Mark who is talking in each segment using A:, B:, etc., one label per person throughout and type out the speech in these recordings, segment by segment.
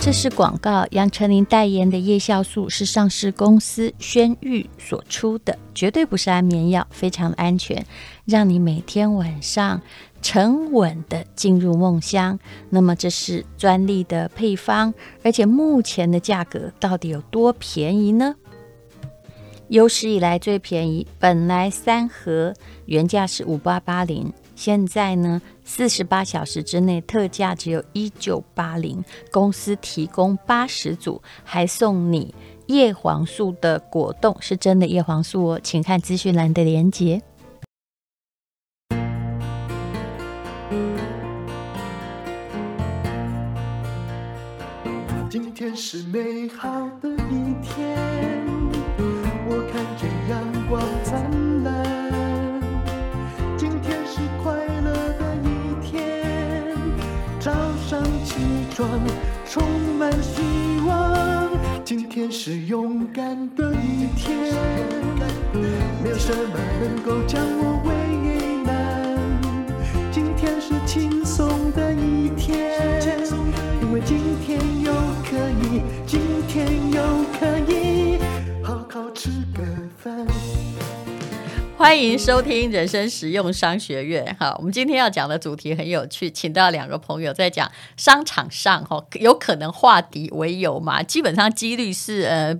A: 这是广告，杨丞琳代言的叶酵素是上市公司轩玉所出的，绝对不是安眠药，非常的安全，让你每天晚上沉稳的进入梦乡。那么这是专利的配方，而且目前的价格到底有多便宜呢？有史以来最便宜，本来三盒原价是五八八零，现在呢四十八小时之内特价只有一九八零，公司提供八十组，还送你叶黄素的果冻，是真的叶黄素哦，请看资讯栏的连接。
B: 今天是美好的一天。充满希望，今天是勇敢的一天。没有什么
A: 欢迎收听人生实用商学院。哈，我们今天要讲的主题很有趣，请到两个朋友在讲商场上哈，有可能化敌为友嘛？基本上几率是呃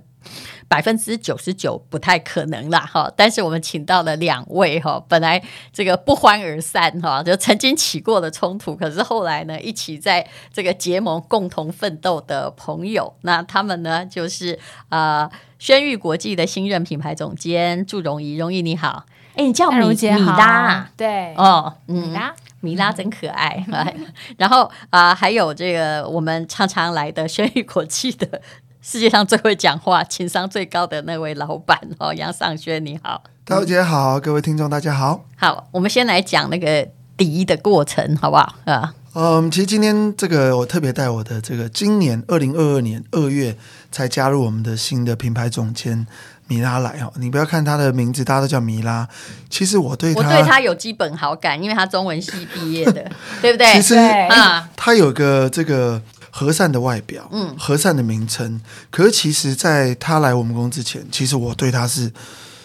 A: 百分之九十九不太可能啦哈。但是我们请到了两位哈，本来这个不欢而散哈，就曾经起过的冲突，可是后来呢一起在这个结盟共同奋斗的朋友。那他们呢就是啊。轩誉国际的新任品牌总监祝荣仪，蓉仪你好，哎，你叫米米拉，
C: 对，
A: 哦，米拉，米拉真可爱。然后啊、呃，还有这个我们常常来的轩誉国际的世界上最会讲话、情商最高的那位老板哦，杨尚轩你好，
D: 大姐好，各位听众大家好，
A: 好，我们先来讲那个敌的过程，好不好？啊？
D: 嗯，其实今天这个我特别带我的这个今年二零二二年二月才加入我们的新的品牌总监米拉来哦。你不要看他的名字，大家都叫米拉。其实我对他，
A: 我对他有基本好感，因为他中文系毕业的，对不对？
D: 其实啊，他有个这个和善的外表，嗯，和善的名称。可是其实，在他来我们公司之前，其实我对他是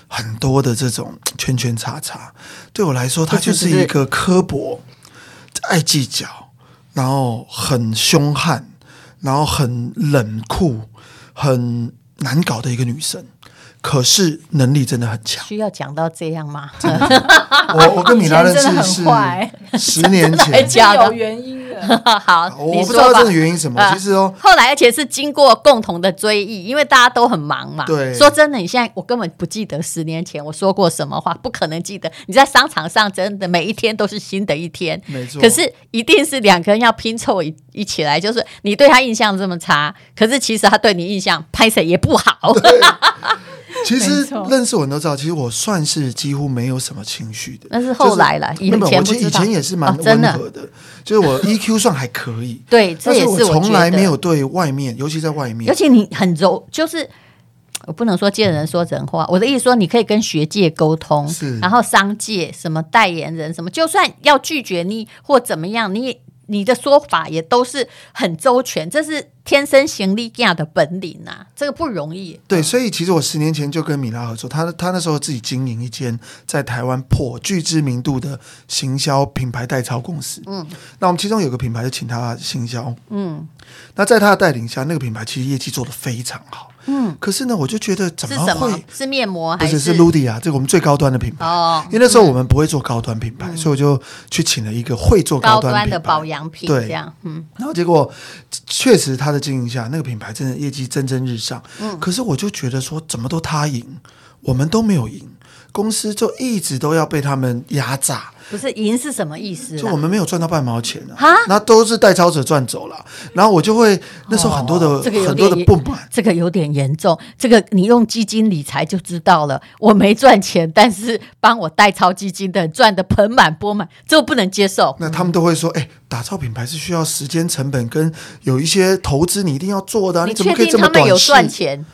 D: 很多的这种圈圈叉叉。对我来说，他就是一个刻薄。爱计较，然后很凶悍，然后很冷酷，很难搞的一个女生。可是能力真的很强。
A: 需要讲到这样吗？
D: 我我跟米拉认识 是十年前，
C: 有原因。
A: 好，
D: 我不知道这个原因什么。其实哦，
A: 后来而且是经过共同的追忆，因为大家都很忙嘛。
D: 对，
A: 说真的，你现在我根本不记得十年前我说过什么话，不可能记得。你在商场上真的每一天都是新的一天，
D: 没错。
A: 可是一定是两个人要拼凑一一起来，就是你对他印象这么差，可是其实他对你印象拍谢也不好。
D: 其实认识我都知道，其实我算是几乎没有什么情绪的。
A: 那是后来了，以前
D: 以前也是蛮温和的，就是我 EQ 算还可以。
A: 对，这也是我
D: 从来没有对外面，尤其在外面。
A: 尤其你很柔，就是我不能说见人说人话。我的意思说，你可以跟学界沟通，
D: 是，
A: 然后商界什么代言人什么，就算要拒绝你或怎么样，你你的说法也都是很周全，这是。天生行李架的本领呐、啊，这个不容易。
D: 对，所以其实我十年前就跟米拉合作，他他那时候自己经营一间在台湾颇具知名度的行销品牌代操公司。嗯，那我们其中有个品牌就请他行销。嗯，那在他的带领下，那个品牌其实业绩做得非常好。嗯，可是呢，我就觉得怎么会？是么？
A: 是面膜还是？
D: 不是，是 Ludia，这个我们最高端的品牌。哦，因为那时候我们不会做高端品牌，嗯、所以我就去请了一个会做高端，高端
A: 的保养品。
D: 对，
A: 这样。嗯，
D: 然后结果确实他的经营下，那个品牌真的业绩蒸蒸日上。嗯，可是我就觉得说，怎么都他赢，我们都没有赢。公司就一直都要被他们压榨，
A: 不是赢是什么意思？
D: 就我们没有赚到半毛钱啊！那都是代操者赚走了。然后我就会那时候很多的、哦这个、很多的不满，
A: 这个有点严重。这个你用基金理财就知道了。我没赚钱，但是帮我代操基金的赚得盆满钵满，这个不能接受。
D: 那他们都会说：“哎、欸，打造品牌是需要时间成本跟有一些投资，你一定要做的、啊。你怎么可以这么短视？”
A: 你确定他们有赚钱？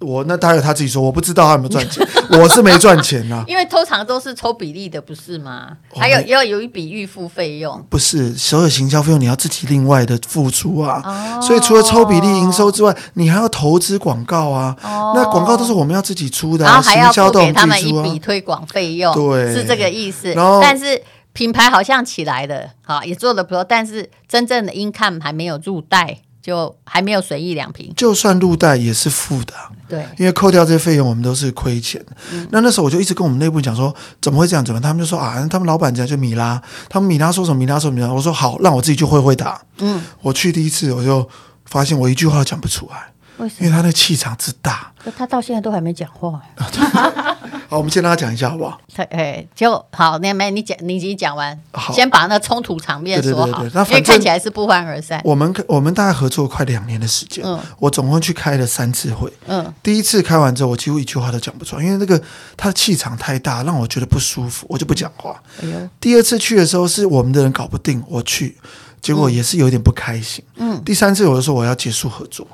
D: 我那他有他自己说，我不知道他有没有赚钱，我是没赚钱呐、啊。
A: 因为通常都是抽比例的，不是吗？还有要有一笔预付费用，
D: 不是所有行销费用你要自己另外的付出啊。哦、所以除了抽比例营收之外，你还要投资广告啊。哦、那广告都是我们要自己出的、啊，
A: 然后还要付给他们
D: 一
A: 笔推广费用，
D: 对，
A: 是这个意思。
D: 然后
A: 但是品牌好像起来了，好也做的不错，但是真正的 income 还没有入袋。就还没有随意两平，
D: 就算入袋也是负的，
A: 对，
D: 因为扣掉这些费用，我们都是亏钱。嗯、那那时候我就一直跟我们内部讲说，怎么会这样？怎么？他们就说啊，他们老板讲就米拉，他们米拉说什么米拉说什么米拉。我说好，让我自己去会会打。嗯，我去第一次我就发现我一句话都讲不出来，为什么？因为他那气场之大，
A: 他到现在都还没讲话。
D: 好，我们先让他讲一下，好不好？
A: 哎，就好，那没你讲，你已经讲完，
D: 好
A: 先把那冲突场面说好，
D: 对对对对，那
A: 因为看起来是不欢而散。
D: 我们我们大概合作快两年的时间，嗯，我总共去开了三次会，嗯，第一次开完之后，我几乎一句话都讲不出来，因为那个他的气场太大，让我觉得不舒服，我就不讲话。哎呦，第二次去的时候是我们的人搞不定，我去，结果也是有点不开心，嗯，第三次我就说我要结束合作。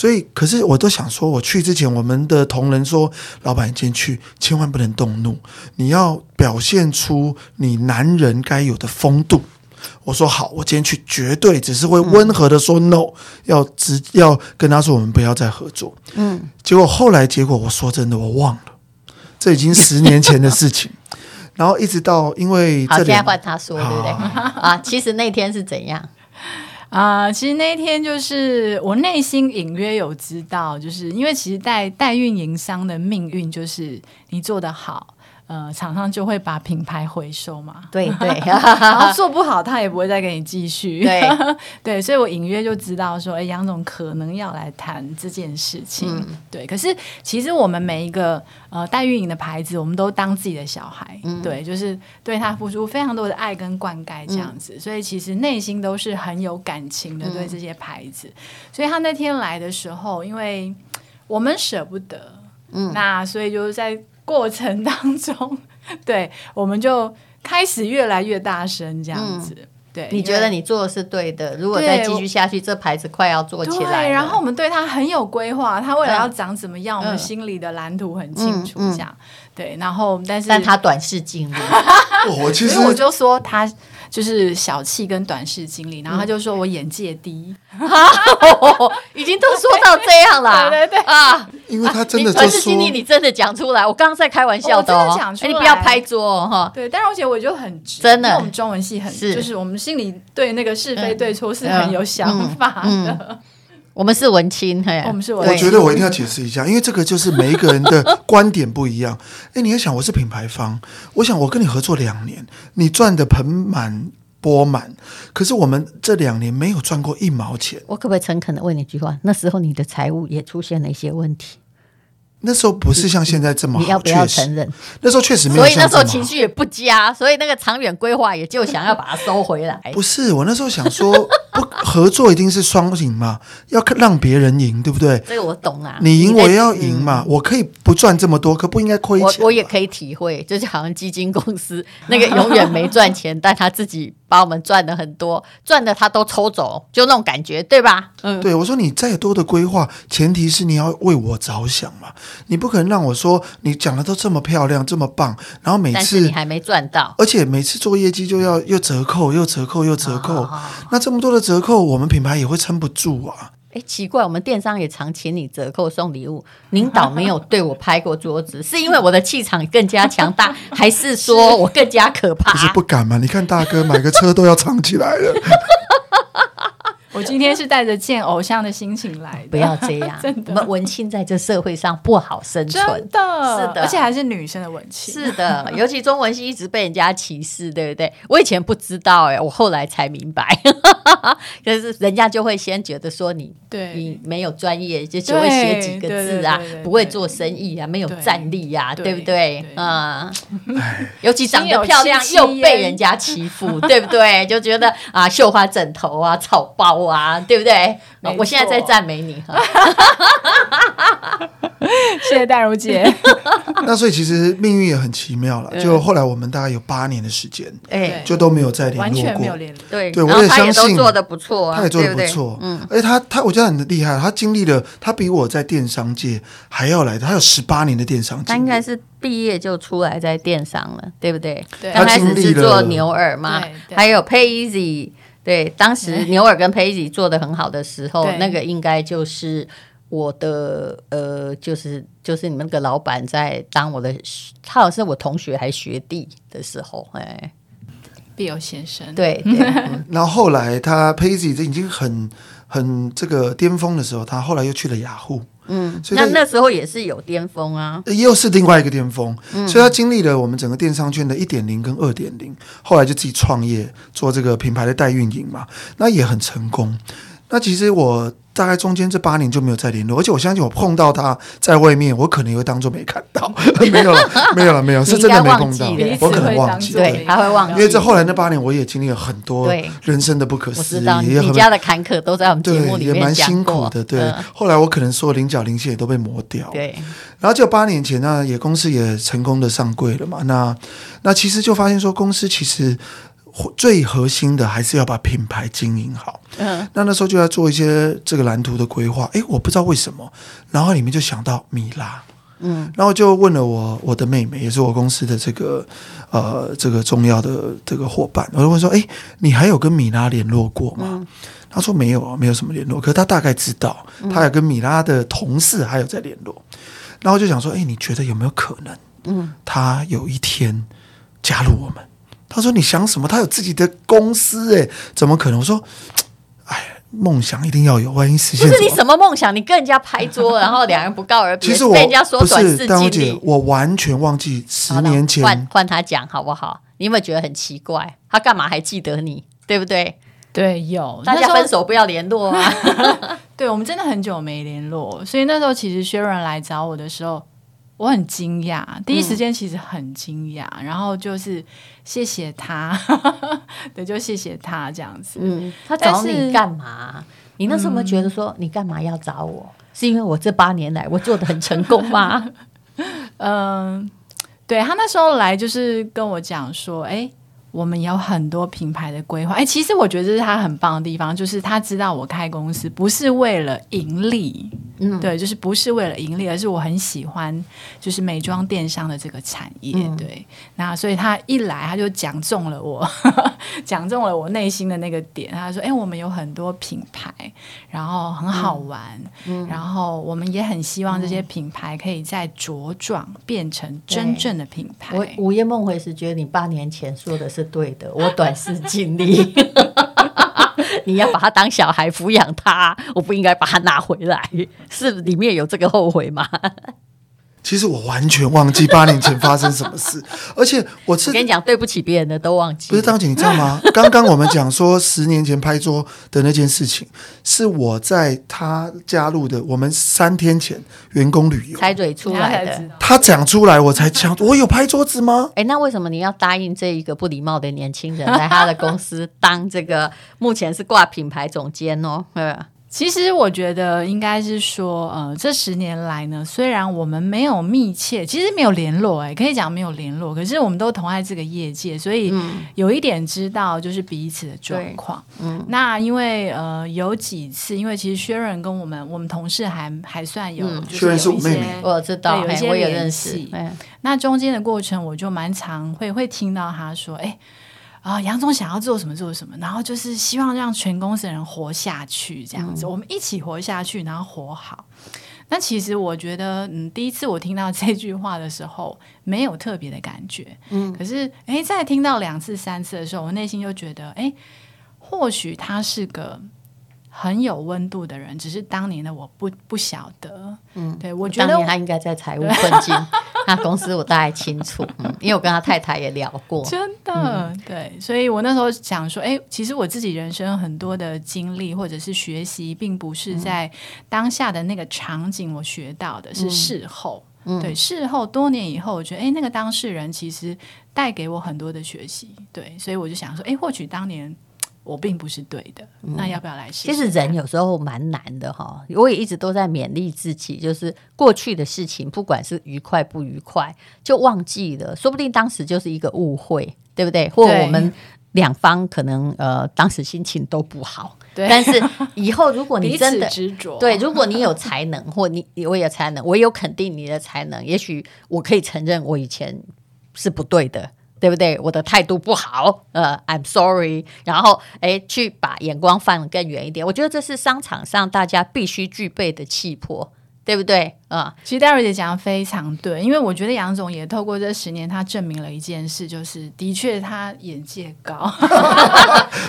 D: 所以，可是我都想说，我去之前，我们的同仁说，老板，你今天去千万不能动怒，你要表现出你男人该有的风度。我说好，我今天去绝对只是会温和的说 no，、嗯、要直要跟他说我们不要再合作。嗯，结果后来结果，我说真的，我忘了，这已经十年前的事情。然后一直到因为这好，现
A: 在换他说，对不对？啊，其实那天是怎样？
C: 啊、其实那一天就是我内心隐约有知道，就是因为其实代代运营商的命运就是你做得好。呃，厂商就会把品牌回收嘛，
A: 对 对，
C: 然后做不好，他也不会再给你继续，
A: 对。
C: 对，所以我隐约就知道说，哎，杨总可能要来谈这件事情，嗯、对。可是其实我们每一个呃代运营的牌子，我们都当自己的小孩，嗯、对，就是对他付出非常多的爱跟灌溉这样子，嗯、所以其实内心都是很有感情的对这些牌子。嗯、所以他那天来的时候，因为我们舍不得，嗯，那所以就是在。过程当中，对，我们就开始越来越大声这样子。嗯、对，
A: 你觉得你做的是对的？如果再继续下去，这牌子快要做起来。
C: 对，然后我们对他很有规划，他未来要长怎么样，嗯、我们心里的蓝图很清楚。这样，嗯嗯、对。然后，但是
A: 但他短视近利，
D: 我其实
C: 我就说他。就是小气跟短视经历，然后他就说我眼界低，
A: 已经都说到这样了，
C: 对对对。
A: 啊，
D: 因为他真的
A: 短视经历，你真的讲出来，我刚刚在开玩笑的哦，你不要拍桌哈，
C: 对，但是而且我就很直，
A: 真的，
C: 我们中文系很，就是我们心里对那个是非对错是很有想法的。
A: 我们是文青，嘿，
C: 我们是文青。
D: 我觉得我一定要解释一下，因为这个就是每一个人的观点不一样。哎，你要想，我是品牌方，我想我跟你合作两年，你赚的盆满钵满，可是我们这两年没有赚过一毛钱。
A: 我可不可以诚恳的问你一句话？那时候你的财务也出现了一些问题。
D: 那时候不是像现在这么好，
A: 你要不要承认？
D: 那时候确实没有，
A: 所以那时候情绪也不佳，所以那个长远规划也就想要把它收回来。
D: 不是，我那时候想说，不合作一定是双赢嘛，要让别人赢，对不对？
A: 这个我懂啊，
D: 你赢我也要赢嘛，我可以不赚这么多，可不应该亏钱。
A: 我我也可以体会，就是好像基金公司那个永远没赚钱，但他自己。把我们赚的很多，赚的他都抽走，就那种感觉，对吧？
D: 嗯，对，我说你再多的规划，前提是你要为我着想嘛，你不可能让我说你讲的都这么漂亮，这么棒，然后每次
A: 你还没赚到，
D: 而且每次做业绩就要又折扣，又折扣，又折扣，哦、那这么多的折扣，我们品牌也会撑不住啊。
A: 哎，奇怪，我们电商也常请你折扣送礼物，领导没有对我拍过桌子，是因为我的气场更加强大，还是说我更加可怕？
D: 不是不敢吗？你看大哥买个车都要藏起来了。
C: 我今天是带着见偶像的心情来的，
A: 不要这样，真的。我们文青在这社会上不好生存，
C: 真的，是的，而且还是女生的文青，
A: 是的，尤其中文系一直被人家歧视，对不对？我以前不知道，哎，我后来才明白，可是人家就会先觉得说你，对，你没有专业，就只会写几个字啊，不会做生意啊，没有战力啊，对不对？啊，尤其长得漂亮又被人家欺负，对不对？就觉得啊，绣花枕头啊，草包。我啊，对不
C: 对？
A: 我现在在赞美你哈。
C: 谢谢淡如姐。
D: 那所以其实命运也很奇妙了。就后来我们大概有八年的时间，
A: 哎，
D: 就都没有再联
C: 完
D: 络过。
C: 全没有联
A: 络。
D: 对
A: 对，
D: 我也相信
A: 做的不错啊，
D: 他也做得
A: 对对
D: 不错。
A: 嗯，
D: 而且他他我觉得很厉害，他经历了，他比我在电商界还要来的，他有十八年的电商。
A: 他应该是毕业就出来在电商了，对不对？
C: 对
A: 刚开始是
D: 他经历了
A: 做牛耳嘛还有 PayEasy。对，当时牛耳跟 PayEasy 做的很好的时候，那个应该就是我的呃，就是就是你们那个老板在当我的，他好像是我同学还学弟的时候，哎，
C: 必有先生。
A: 对
D: 然后 后来他 Paisy 已经很很这个巅峰的时候，他后来又去了雅虎，
A: 嗯，
D: 所以
A: 那那时候也是有巅峰啊，
D: 又是另外一个巅峰，所以他经历了我们整个电商圈的一点零跟二点零，后来就自己创业做这个品牌的代运营嘛，那也很成功。那其实我大概中间这八年就没有再联络，而且我相信我碰到他在外面，我可能也会当做没看到，没有了，没有了，没有，是真的没碰到我可能忘记了。
A: 对，他会忘记，
D: 因为这后来那八年，我也经历了很多人生的不可思议，也很
A: 你家的坎坷都在我们节目
D: 对，也蛮
A: 里面讲过
D: 辛苦的。对，
A: 嗯
D: 后来我可能所有菱角零线也都被磨掉。
A: 对，
D: 然后就八年前呢，也公司也成功的上柜了嘛。那那其实就发现说，公司其实最核心的还是要把品牌经营好。
A: 嗯，
D: 那那时候就要做一些这个蓝图的规划。哎，我不知道为什么，然后里面就想到米拉。
A: 嗯，
D: 然后就问了我我的妹妹，也是我公司的这个呃这个重要的这个伙伴，我就问说：哎，你还有跟米拉联络过吗？
A: 嗯
D: 他说没有啊，没有什么联络。可是他大概知道，他有跟米拉的同事还有在联络。然后就想说：哎，你觉得有没有可能？
A: 嗯，
D: 他有一天加入我们。他说：“你想什么？他有自己的公司，哎，怎么可能？”我说：“ 哎，梦想一定要有，万一实现
A: 不是你什么梦想？你跟人家拍桌，然后两人不告而别，
D: 其实我
A: 被人家说
D: 不
A: 短视
D: 是，丹姐，。我完全忘记十年前
A: 换换他讲好不好？你有没有觉得很奇怪？他干嘛还记得你？对不对？
C: 对，有
A: 大家分。手不要联络啊！
C: 对，我们真的很久没联络，所以那时候其实薛润来找我的时候，我很惊讶，第一时间其实很惊讶，嗯、然后就是谢谢他，对，就谢谢他这样子。
A: 嗯，他找你干嘛？你那时候有没有觉得说你干嘛要找我？嗯、是因为我这八年来我做的很成功吗？
C: 嗯，对，他那时候来就是跟我讲说，哎。我们有很多品牌的规划，哎，其实我觉得这是他很棒的地方，就是他知道我开公司不是为了盈利，嗯，对，就是不是为了盈利，而是我很喜欢就是美妆电商的这个产业，嗯、对，那所以他一来他就讲中了我，讲中了我内心的那个点，他说，哎，我们有很多品牌，然后很好玩，嗯、然后我们也很希望这些品牌可以再茁壮，变成真正的品牌。
A: 我午夜梦回时觉得你八年前说的是。是对的，我短视尽力。你要把他当小孩抚养他，我不应该把他拿回来，是里面有这个后悔吗？
D: 其实我完全忘记八年前发生什么事，而且我是
A: 我跟你讲，对不起别人的都忘记。
D: 不是张姐，你知道吗？刚刚我们讲说十年前拍桌的那件事情，是我在他加入的我们三天前员工旅游
A: 才嘴出来的。
D: 他讲出来，我才讲，我有拍桌子吗？
A: 哎，那为什么你要答应这一个不礼貌的年轻人来他的公司当这个目前是挂品牌总监哦？
C: 其实我觉得应该是说，呃，这十年来呢，虽然我们没有密切，其实没有联络，哎，可以讲没有联络，可是我们都同在这个业界，所以有一点知道就是彼此的状况。嗯，那因为呃有几次，因为其实薛润跟我们我们同事还还算有，
D: 薛润、嗯、是我妹妹，
A: 我知道，
C: 有一些
A: 我也认识。
C: 那中间的过程，我就蛮常会会听到他说，哎。啊，杨总想要做什么做什么，然后就是希望让全公司的人活下去，这样子，嗯、我们一起活下去，然后活好。那其实我觉得，嗯，第一次我听到这句话的时候，没有特别的感觉，嗯，可是，哎，再听到两次、三次的时候，我内心就觉得，哎，或许他是个。很有温度的人，只是当年的我不不晓得。嗯，对我觉得
A: 当年他应该在财务困境，他公司我大概清楚，嗯，因为我跟他太太也聊过。
C: 真的，嗯、对，所以我那时候想说，哎，其实我自己人生很多的经历或者是学习，并不是在当下的那个场景我学到的，是事后。嗯、对，事后多年以后，我觉得，哎，那个当事人其实带给我很多的学习。对，所以我就想说，哎，或许当年。我并不是对的，嗯、那要不要来试试？
A: 其实人有时候蛮难的哈，我也一直都在勉励自己，就是过去的事情，不管是愉快不愉快，就忘记了，说不定当时就是一个误会，对不对？或我们两方可能呃当时心情都不好，对。但是以后如果你真的执着，对，如果你有才能，或你我有才能，我有肯定你的才能，也许我可以承认我以前是不对的。对不对？我的态度不好，呃，I'm sorry。然后，哎，去把眼光放得更远一点。我觉得这是商场上大家必须具备的气魄。对不对？啊、嗯，其实
C: 戴瑞姐讲的非常对，因为我觉得杨总也透过这十年，他证明了一件事，就是的确他眼界高，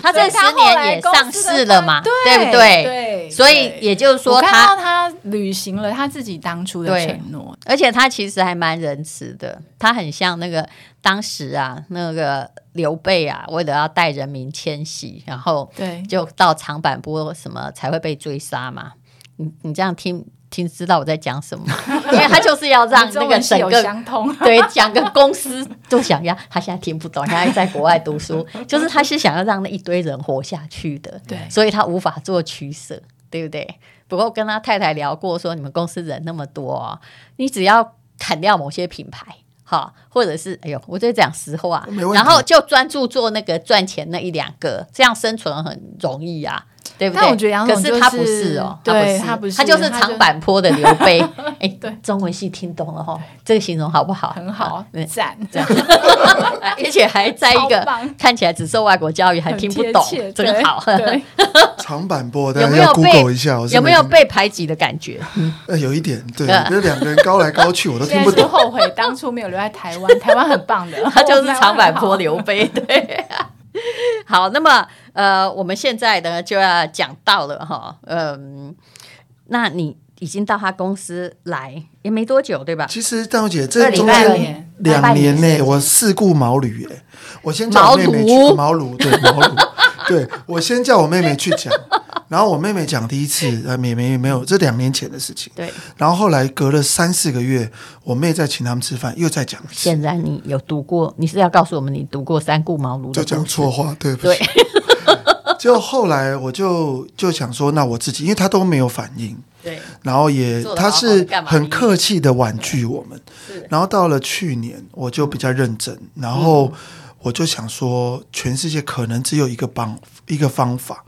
A: 他这十年也上市了嘛，对，对不对？对，所以也就是说他，
C: 他履行了他自己当初的承诺，
A: 而且他其实还蛮仁慈的，他很像那个当时啊，那个刘备啊，为了要带人民迁徙，然后对，就到长坂坡什么才会被追杀嘛。你你这样听。听知道我在讲什么，因为他就是要让那个整个 对讲个公司都想要，他现在听不懂，他还在国外读书，就是他是想要让那一堆人活下去的，对，所以他无法做取舍，对不对？不过跟他太太聊过，说你们公司人那么多啊，你只要砍掉某些品牌，哈，或者是哎呦，我在讲实话，然后就专注做那个赚钱那一两个，这样生存很容易啊。对不对？
C: 但我觉得杨总、就是、
A: 可是他不是哦，
C: 对
A: 他
C: 不是，
A: 他就是长坂坡的刘备。哎，对，中文系听懂了哈，这个形容好不好？
C: 很好，赞
A: 赞，而且还在一个看起来只受外国教育还听不懂，真好。
D: 长坂坡的有没有 Google 一下？
A: 有没有被排挤的感觉？
D: 呃，有一点，对，因为两个人高来高去，我都听不懂。
C: 后悔当初没有留在台湾，台湾很棒的，
A: 他就是长坂坡刘备，对。好，那么呃，我们现在呢就要讲到了哈，嗯，那你已经到他公司来也没多久，对吧？
D: 其实戴姐，这中间两年内我四顾茅庐，哎，我先叫我妹妹去茅庐，对茅庐，对我先叫我妹妹去讲。然后我妹妹讲第一次，呃，妹妹没有，这两年前的事情。对。然后后来隔了三四个月，我妹再请他们吃饭，又再讲一次。
A: 现在你有读过？你是要告诉我们你读过三顾茅庐？
D: 就讲错话，对不起。对。就后来我就就想说，那我自己，因为他都没有反应。对。然后也他是很客气的婉拒我们。然后到了去年，我就比较认真，然后我就想说，全世界可能只有一个帮一个方法。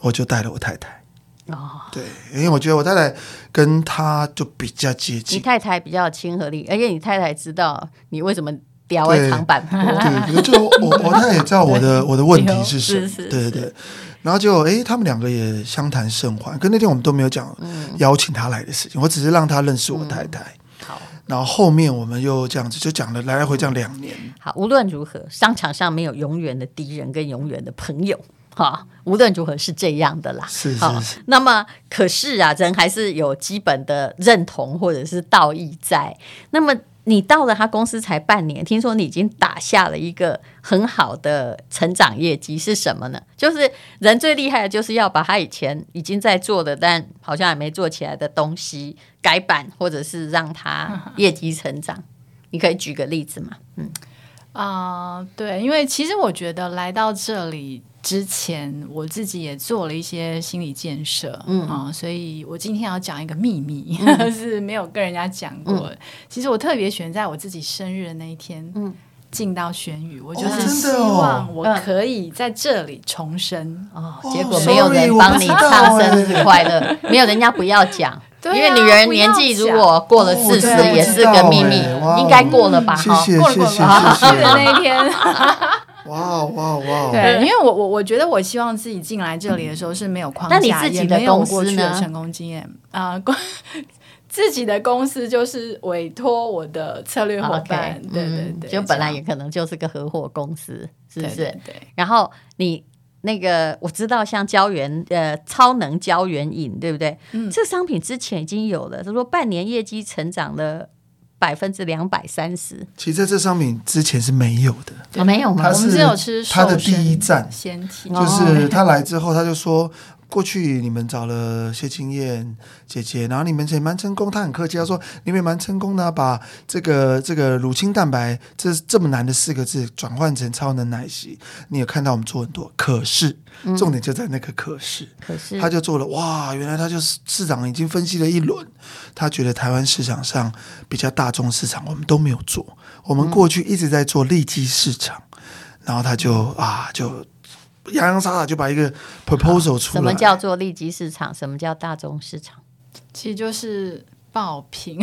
D: 我就带了我太太。哦，对，因为我觉得我太太跟他就比较接近，
A: 你太太比较有亲和力，而且你太太知道你为什么刁为长板。坡，
D: 对，对，就我我太太也知道我的 我的问题是什么，对对对，然后就哎，他们两个也相谈甚欢，可那天我们都没有讲邀请他来的事情，嗯、我只是让他认识我太太。嗯、好，然后后面我们又这样子就讲了来来回这样两年。
A: 好，无论如何，商场上没有永远的敌人跟永远的朋友。哈，无论如何是这样的啦。
D: 是是是。
A: 那么，可是啊，人还是有基本的认同或者是道义在。那么，你到了他公司才半年，听说你已经打下了一个很好的成长业绩，是什么呢？就是人最厉害的就是要把他以前已经在做的，但好像还没做起来的东西改版，或者是让他业绩成长。你可以举个例子吗？嗯
C: 啊，uh, 对，因为其实我觉得来到这里。之前我自己也做了一些心理建设，嗯所以我今天要讲一个秘密，嗯、是没有跟人家讲过。嗯、其实我特别选在我自己生日的那一天，嗯，进到玄宇，我就是希望我可以在这里重生。哦，哦
A: 结果没有人帮你唱生日快乐，哦、没有人家不要讲。因为女人年纪如果过了四十，也是个秘密，应该过了吧？
D: 哈，
C: 过了过了，去的 那一天。
D: 哇哇哇！
C: 对，因为我我我觉得我希望自己进来这里的时候是没有框架，那你自己的公司呢？成功经验啊，自己的公司就是委托我的策略伙伴，对对对，
A: 就本来也可能就是个合伙公司，是不是？对。然后你那个我知道，像胶原呃超能胶原饮，对不对？嗯，这商品之前已经有了，他说半年业绩成长了。百分之两百三十，
D: 其实在这商品之前是没有的，
A: 对没有吗？
D: 他是他的第一站，就是他来之后，他就说过去你们找了谢金燕姐姐，然后你们也蛮成功，她很客气，她说你们也蛮成功的，把这个这个乳清蛋白这这么难的四个字转换成超能奶昔。你有看到我们做很多，可是重点就在那个可是，嗯、可是他就做了哇，原来他就是市长已经分析了一轮，他觉得台湾市场上比较大众市场我们都没有做，我们过去一直在做利基市场，嗯、然后他就啊就。洋洋洒洒就把一个 proposal 出来。
A: 什么叫做利基市场？什么叫大众市场？
C: 其实就是。爆品，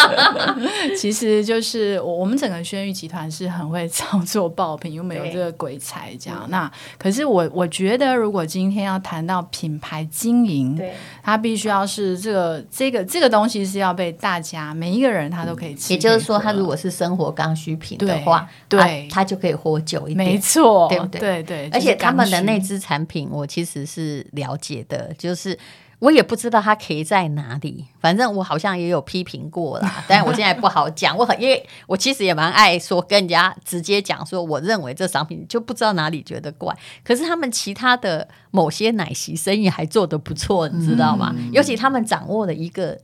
C: 其实就是我我们整个轩玉集团是很会操作爆品，又没有这个鬼才这样。那可是我我觉得，如果今天要谈到品牌经营，对，它必须要是这个这个这个东西是要被大家每一个人他都可以吃。
A: 也就是说，它如果是生活刚需品的话，对，它就可以活久一点。
C: 没错，
A: 对不对？
C: 对对。
A: 而且他们的内资产品，我其实是了解的，就是。我也不知道它可以在哪里，反正我好像也有批评过啦，但我现在不好讲。我很因为我其实也蛮爱说跟人家直接讲说，我认为这商品就不知道哪里觉得怪，可是他们其他的某些奶昔生意还做得不错，你知道吗？嗯、尤其他们掌握了一个。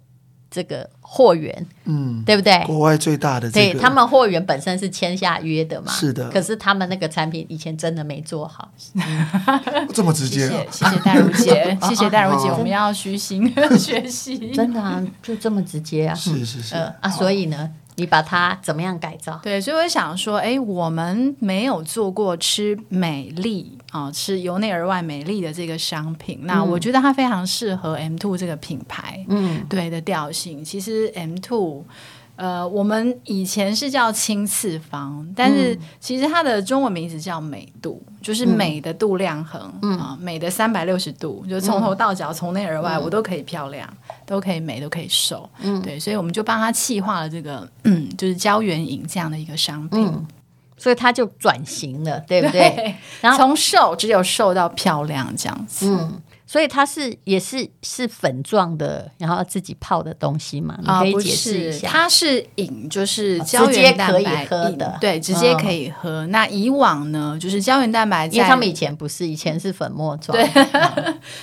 A: 这个货源，嗯，对不对？
D: 国外最大的、这个，
A: 对他们货源本身是签下约的嘛，
D: 是的。
A: 可是他们那个产品以前真的没做好，
D: 这么直接、啊
C: 谢谢。谢谢淡如姐，谢谢戴如姐，我们要虚心 学习。
A: 真的啊，就这么直接啊，
D: 是是是。
A: 呃、啊，所以呢。你把它怎么样改造？
C: 对，所以我想说，哎，我们没有做过吃美丽啊、哦，是由内而外美丽的这个商品。嗯、那我觉得它非常适合 M Two 这个品牌，嗯，对的调性。其实 M Two。呃，我们以前是叫青次方，但是其实它的中文名字叫美度，嗯、就是美的度量衡啊、嗯呃，美的三百六十度，就从头到脚，从、嗯、内而外，我都可以漂亮，嗯、都可以美，都可以瘦。嗯，对，所以我们就帮他气化了这个，嗯，就是胶原饮这样的一个商品，
A: 嗯、所以他就转型了，对不对？
C: 对，然后从瘦只有瘦到漂亮这样子。嗯
A: 所以它是也是是粉状的，然后自己泡的东西嘛？你可以解释一下。
C: 它是饮，就是胶原蛋白，直接可以喝的，对，直接可以喝。哦、那以往呢，就是胶原蛋白，
A: 因为他们以前不是，以前是粉末状。
C: 对，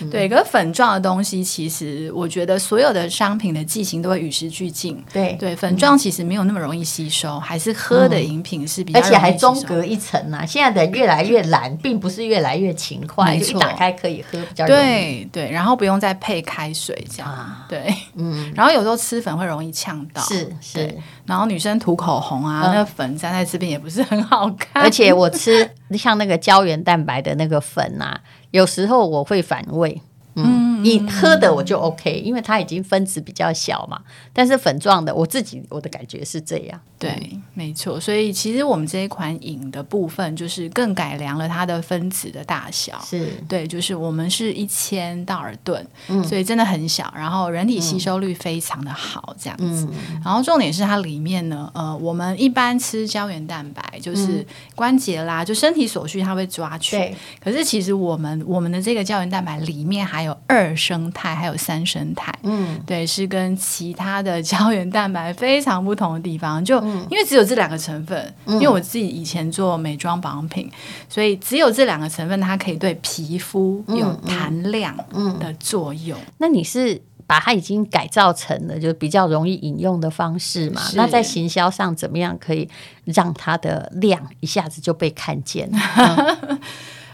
C: 嗯、对，可是粉状的东西，其实我觉得所有的商品的剂型都会与时俱进。对对，粉状其实没有那么容易吸收，嗯、还是喝的饮品是比较，而
A: 且还中隔一层呢、啊。现在的越来越懒，并不是越来越勤快，没错，一打开可以喝比较容易。
C: 对对对，然后不用再配开水这样，啊、对，嗯，然后有时候吃粉会容易呛到，是是，然后女生涂口红啊，嗯、那个粉粘在这边也不是很好看，
A: 而且我吃像那个胶原蛋白的那个粉啊，有时候我会反胃。嗯，你喝的我就 OK，因为它已经分子比较小嘛。但是粉状的，我自己我的感觉是这样。
C: 对，没错。所以其实我们这一款饮的部分，就是更改良了它的分子的大小。是对，就是我们是一千道尔顿，嗯，所以真的很小。然后人体吸收率非常的好，这样子。嗯、然后重点是它里面呢，呃，我们一般吃胶原蛋白，就是关节啦，就身体所需，它会抓取。可是其实我们我们的这个胶原蛋白里面还有。有二生态，还有三生态，嗯，对，是跟其他的胶原蛋白非常不同的地方。就因为只有这两个成分，嗯、因为我自己以前做美妆保养品，所以只有这两个成分，它可以对皮肤有弹亮的作用。嗯嗯嗯、
A: 那你是把它已经改造成了就比较容易饮用的方式嘛？那在行销上怎么样可以让它的量一下子就被看见？嗯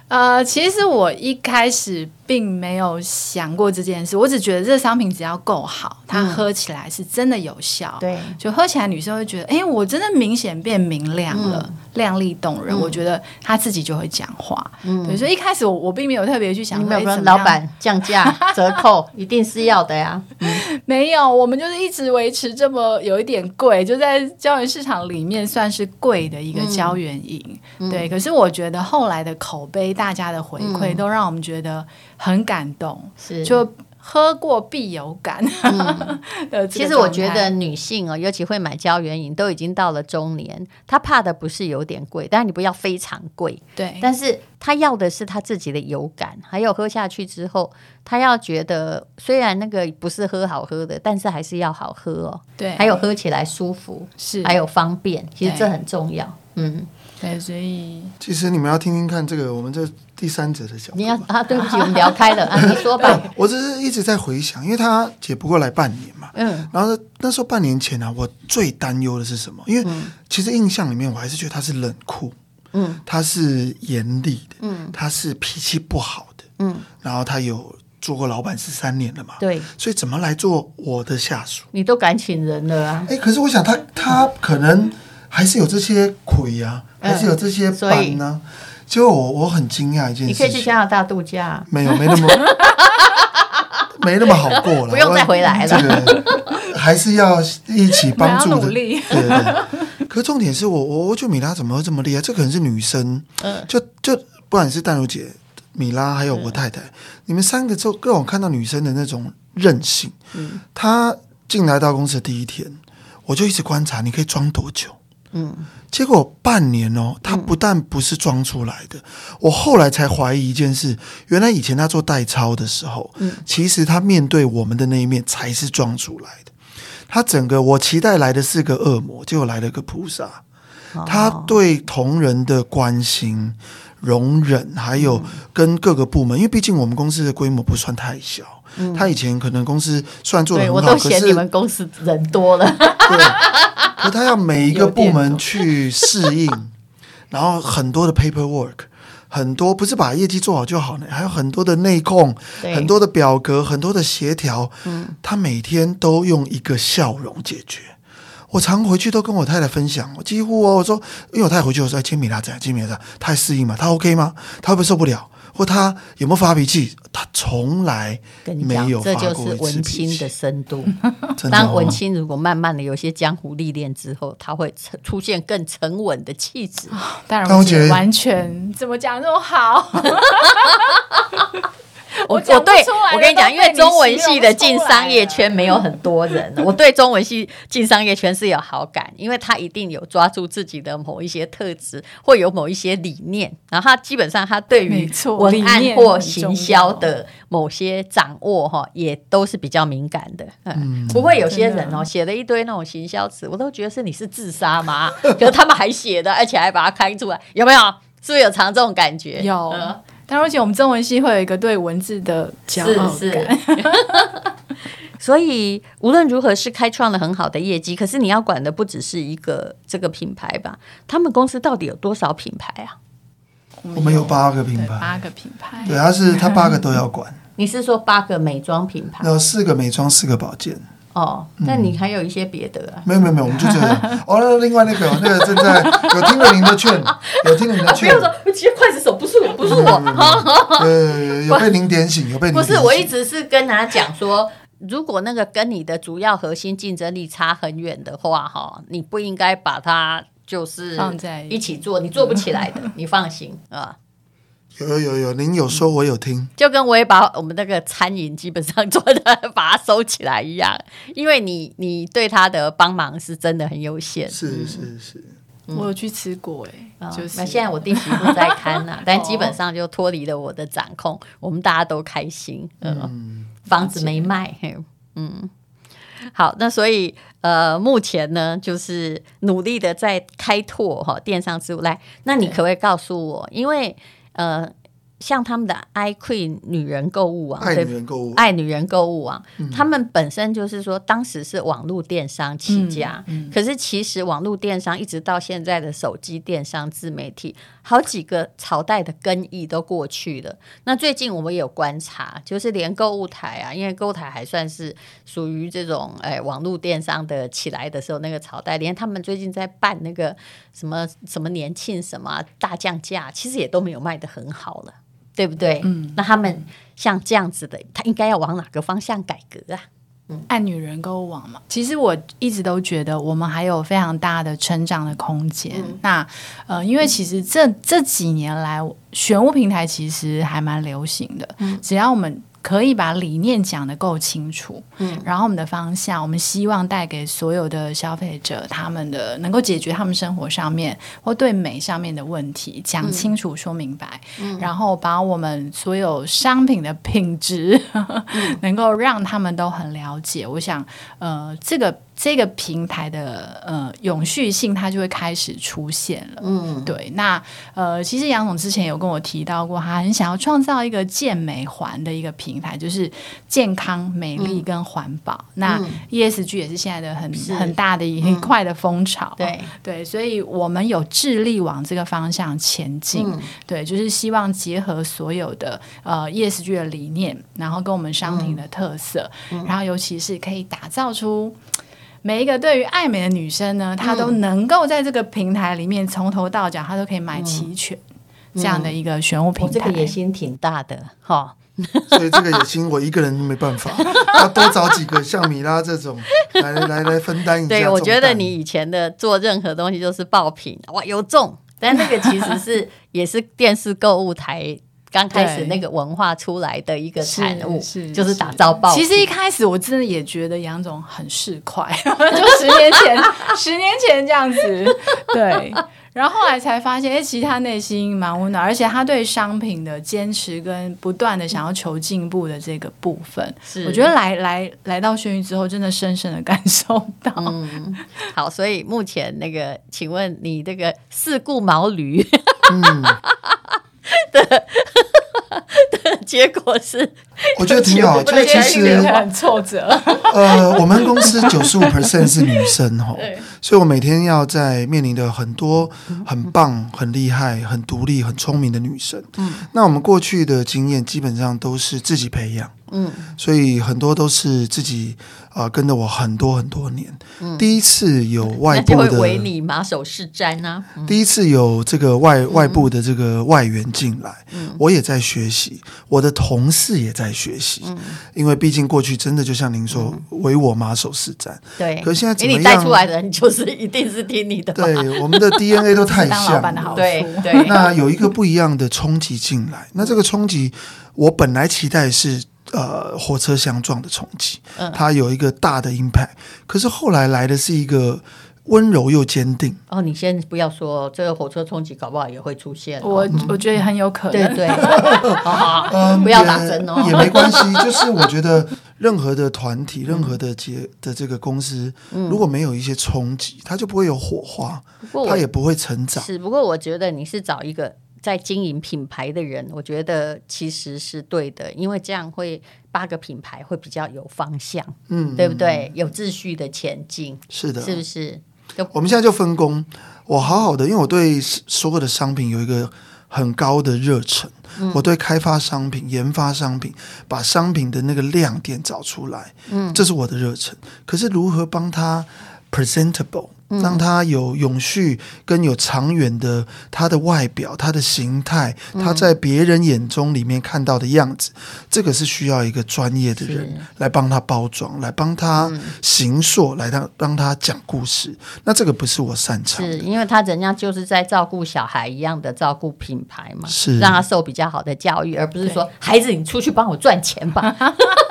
C: 呃，其实我一开始并没有想过这件事，我只觉得这个商品只要够好，它喝起来是真的有效。对，就喝起来女生会觉得，哎，我真的明显变明亮了，亮丽动人。我觉得他自己就会讲话。嗯，对，所以一开始我我并没有特别去想，
A: 没有说老板降价 折扣一定是要的呀。
C: 没有，我们就是一直维持这么有一点贵，就在胶原市场里面算是贵的一个胶原饮。对，可是我觉得后来的口碑。大家的回馈都让我们觉得很感动，是就喝过必有感。嗯、
A: 其实我觉得女性哦，尤其会买胶原饮，都已经到了中年，她怕的不是有点贵，但是你不要非常贵，对。但是她要的是她自己的有感，还有喝下去之后，她要觉得虽然那个不是喝好喝的，但是还是要好喝哦。对，还有喝起来舒服，是还有方便，其实这很重要。嗯。
C: 对，所以
D: 其实你们要听听看这个我们这第三者的角度。
A: 你要啊，对不起，我们聊开了 啊，你说吧。
D: 我只是一直在回想，因为他姐不过来半年嘛，
A: 嗯，
D: 然后那时候半年前呢、啊，我最担忧的是什么？因为其实印象里面我还是觉得他是冷酷，嗯，他是严厉的，嗯，他是脾气不好的，嗯，然后他有。做过老板十三年了嘛？
A: 对，
D: 所以怎么来做我的下属？
A: 你都敢请人了啊？
D: 哎，可是我想他他可能还是有这些亏呀，还是有这些班呢。结果我我很惊讶一件事，
A: 你可以去加拿大度假。
D: 没有，没那么 没那么好过了，
A: 不用再回来了。
D: 这个还是要一起帮助的。
C: 对
D: 对对。可重点是我我我觉得米拉怎么会这么厉害？这可能是女生，就就不管是淡如姐。米拉还有我太太，嗯、你们三个就让我看到女生的那种韧性。嗯，她进来到公司的第一天，我就一直观察，你可以装多久？嗯，结果半年哦，他不但不是装出来的，嗯、我后来才怀疑一件事，原来以前他做代操的时候，嗯，其实他面对我们的那一面才是装出来的。他整个我期待来的是个恶魔，结果来了个菩萨。他对同仁的关心。容忍，还有跟各个部门，嗯、因为毕竟我们公司的规模不算太小。嗯、他以前可能公司算做的很好，
A: 我都嫌你们公司人多了。
D: 对，可他要每一个 部门去适应，然后很多的 paperwork，很多不是把业绩做好就好呢，还有很多的内控，很多的表格，很多的协调。嗯，他每天都用一个笑容解决。我常回去都跟我太太分享，我几乎哦，我说，因为我太太回去我说，哎，金米拉怎样？金米拉他还适应吗？他 OK 吗？他会不会受不了？或他有没有发脾气？他从来没有发过一次脾气。
A: 这就是文青的深度。当文青如果慢慢的有些江湖历练之后，他会出现更沉稳的气质。
C: 当然，我觉得完全怎么讲那么好。
A: 我我对我跟你讲，因为中文系的进商业圈没有很多人，我对中文系进商业圈是有好感，因为他一定有抓住自己的某一些特质，或有某一些理念，然后他基本上他对于文案或行销的某些掌握哈，也都是比较敏感的。嗯，不会有些人哦写了一堆那种行销词，我都觉得是你是自杀吗？可是他们还写的，而且还把它开出来，有没有？是不是有常这种感觉？
C: 有。但而且我们中文系会有一个对文字的骄傲感，是 是
A: 所以无论如何是开创了很好的业绩。可是你要管的不只是一个这个品牌吧？他们公司到底有多少品牌啊？
D: 我们有八个品牌，
C: 八个品牌，
D: 对，他是他八个都要管。
A: 你是说八个美妆品牌？
D: 有四个美妆，四个保健。
A: 哦，那你还有一些别的啊？
D: 没有没有没有，我们就这样。哦，另外那个那个正在有听了您的劝，有听了您的劝。不要说，其实刽子手不是我，不是我。呃，有被您点醒，有被您。不是，
A: 我一直是跟他讲说，如果那个跟你的主要核心竞争力差很远的话，哈，你不应该把它就是放在一起做，你做不起来的，你放心啊。
D: 有有有有，您有说，我有听，
A: 就跟我也把我们那个餐饮基本上做的 把它收起来一样，因为你你对他的帮忙是真的很有限。
D: 是是是，
C: 我有去吃过哎，就是
A: 那现在我定期不在看了，但基本上就脱离了我的掌控，我们大家都开心，嗯，房子没卖，嗯，好，那所以呃，目前呢，就是努力的在开拓哈电商之路。来，那你可不可以告诉我，因为呃，像他们的 iQueen 女人购物网，
D: 爱女人购物，
A: 爱女人购物网，嗯、他们本身就是说，当时是网络电商起家，嗯嗯、可是其实网络电商一直到现在的手机电商自媒体，好几个朝代的更替都过去了。那最近我们有观察，就是连购物台啊，因为购物台还算是属于这种哎网络电商的起来的时候那个朝代，连他们最近在办那个什么什么年庆什么大降价，其实也都没有卖得很好了。对不对？嗯，那他们像这样子的，他应该要往哪个方向改革啊？
C: 嗯，按女人购物网嘛，其实我一直都觉得我们还有非常大的成长的空间。嗯、那呃，因为其实这这几年来，选物平台其实还蛮流行的。嗯，只要我们。可以把理念讲得够清楚，嗯，然后我们的方向，我们希望带给所有的消费者，他们的能够解决他们生活上面或对美上面的问题，讲清楚、说明白，嗯，然后把我们所有商品的品质，嗯，能够让他们都很了解。我想，呃，这个这个平台的呃永续性，它就会开始出现了。嗯，对。那呃，其实杨总之前有跟我提到过，他很想要创造一个健美环的一个平台，就是健康、美丽跟环保。嗯、那 ESG 也是现在的很很大的一块的风潮。嗯、对对，所以我们有致力往这个方向前进。嗯、对，就是希望结合所有的呃 ESG 的理念，然后跟我们商品的特色，然后尤其是可以打造出。每一个对于爱美的女生呢，她都能够在这个平台里面从头到脚，她都可以买齐全这样的一个选物平台。
A: 嗯嗯哦、这个野心挺大的哈，
D: 所以这个野心我一个人没办法，要多找几个像米拉这种来来来分担一下。
A: 对，我觉得你以前的做任何东西就是爆品，哇，有中，但那个其实是也是电视购物台。刚开始那个文化出来的一个产物，是，是就是打造爆。
C: 其实一开始我真的也觉得杨总很市侩，就十年前，十年前这样子，对。然后后来才发现，哎，其实他内心蛮温暖，而且他对商品的坚持跟不断的想要求进步的这个部分，是我觉得来来来到轩玉之后，真的深深的感受到。
A: 嗯，好，所以目前那个，请问你这个四顾毛驴，嗯。的的结果是，
D: 我觉得挺好。就其实
C: 很挫折。
D: 呃，我们公司九十五 percent 是女生哈，所以我每天要在面临的很多很棒、很厉害、很独立、很聪明的女生。嗯，那我们过去的经验基本上都是自己培养。嗯，所以很多都是自己啊、呃，跟着我很多很多年。嗯，第一次有外部的，
A: 为你马首是瞻啊。
D: 嗯、第一次有这个外外部的这个外援进来，嗯，我也在学习，我的同事也在学习。嗯，因为毕竟过去真的就像您说，嗯、唯我马首是瞻。对，可是现在怎么样？
A: 给你带出来的人就是一定是听你的。
D: 对，我们的 DNA 都 太像。
A: 对对。
D: 那有一个不一样的冲击进来，那这个冲击，我本来期待是。呃，火车相撞的冲击，它有一个大的 impact，可是后来来的是一个温柔又坚定。
A: 哦，你先不要说这个火车冲击，搞不好也会出现。
C: 我我觉得很有可能。
A: 对对，不要打针哦，
D: 也没关系。就是我觉得任何的团体、任何的结的这个公司，如果没有一些冲击，它就不会有火花，它也不会成长。
A: 是，不过我觉得你是找一个。在经营品牌的人，我觉得其实是对的，因为这样会八个品牌会比较有方向，嗯，对不对？有秩序的前进，
D: 是的，
A: 是不是？
D: 我们现在就分工，我好好的，因为我对所有的商品有一个很高的热忱，嗯，我对开发商品、研发商品，把商品的那个亮点找出来，嗯，这是我的热忱。可是如何帮他 presentable？让它有永续跟有长远的，它的外表、它的形态，它在别人眼中里面看到的样子，这个是需要一个专业的人来帮他包装，来帮他形塑，来让让他讲故事。那这个不是我擅长的，
A: 是因为他人家就是在照顾小孩一样的照顾品牌嘛，是让他受比较好的教育，而不是说孩子你出去帮我赚钱吧。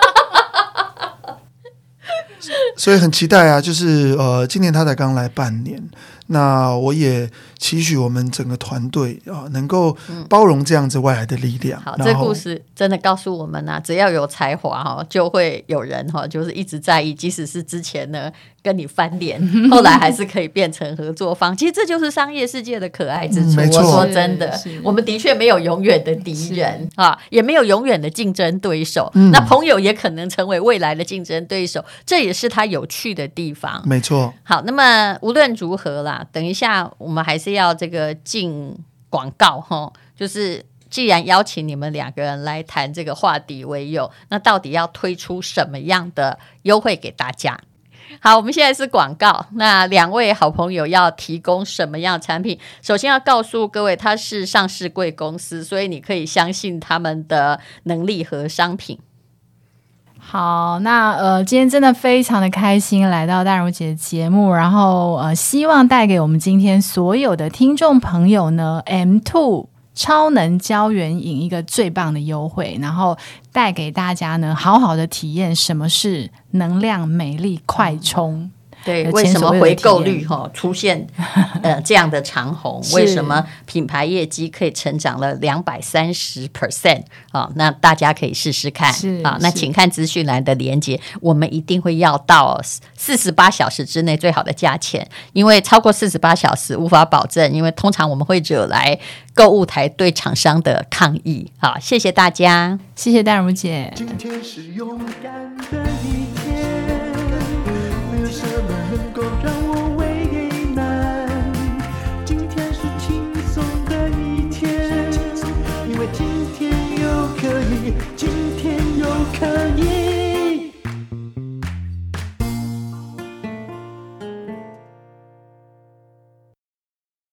D: 所以很期待啊，就是呃，今年他才刚来半年，那我也期许我们整个团队啊，能够包容这样子外来的力量。
A: 好，这故事真的告诉我们啊，只要有才华哈，就会有人哈，就是一直在意，即使是之前呢。跟你翻脸，后来还是可以变成合作方。其实这就是商业世界的可爱之处。嗯、我说真的，我们的确没有永远的敌人啊，也没有永远的竞争对手。嗯、那朋友也可能成为未来的竞争对手，这也是他有趣的地方。
D: 没错。
A: 好，那么无论如何啦，等一下我们还是要这个进广告哈。就是既然邀请你们两个人来谈这个化敌为友，那到底要推出什么样的优惠给大家？好，我们现在是广告。那两位好朋友要提供什么样的产品？首先要告诉各位，它是上市贵公司，所以你可以相信他们的能力和商品。
C: 好，那呃，今天真的非常的开心来到大如姐的节目，然后呃，希望带给我们今天所有的听众朋友呢，M Two。超能胶原饮一个最棒的优惠，然后带给大家呢，好好的体验什么是能量美丽快充。
A: 对，为什么回购率哈出现呃这样的长虹？为什么品牌业绩可以成长了两百三十 percent 啊？那大家可以试试看啊。那请看资讯栏的连接，我们一定会要到四十八小时之内最好的价钱，因为超过四十八小时无法保证，因为通常我们会惹来购物台对厂商的抗议。好，谢谢大家，
C: 谢谢淡如姐。
B: 今天是勇敢的一为什么能够让我为难？今天是轻松的一天因为今天又可以今天又可以。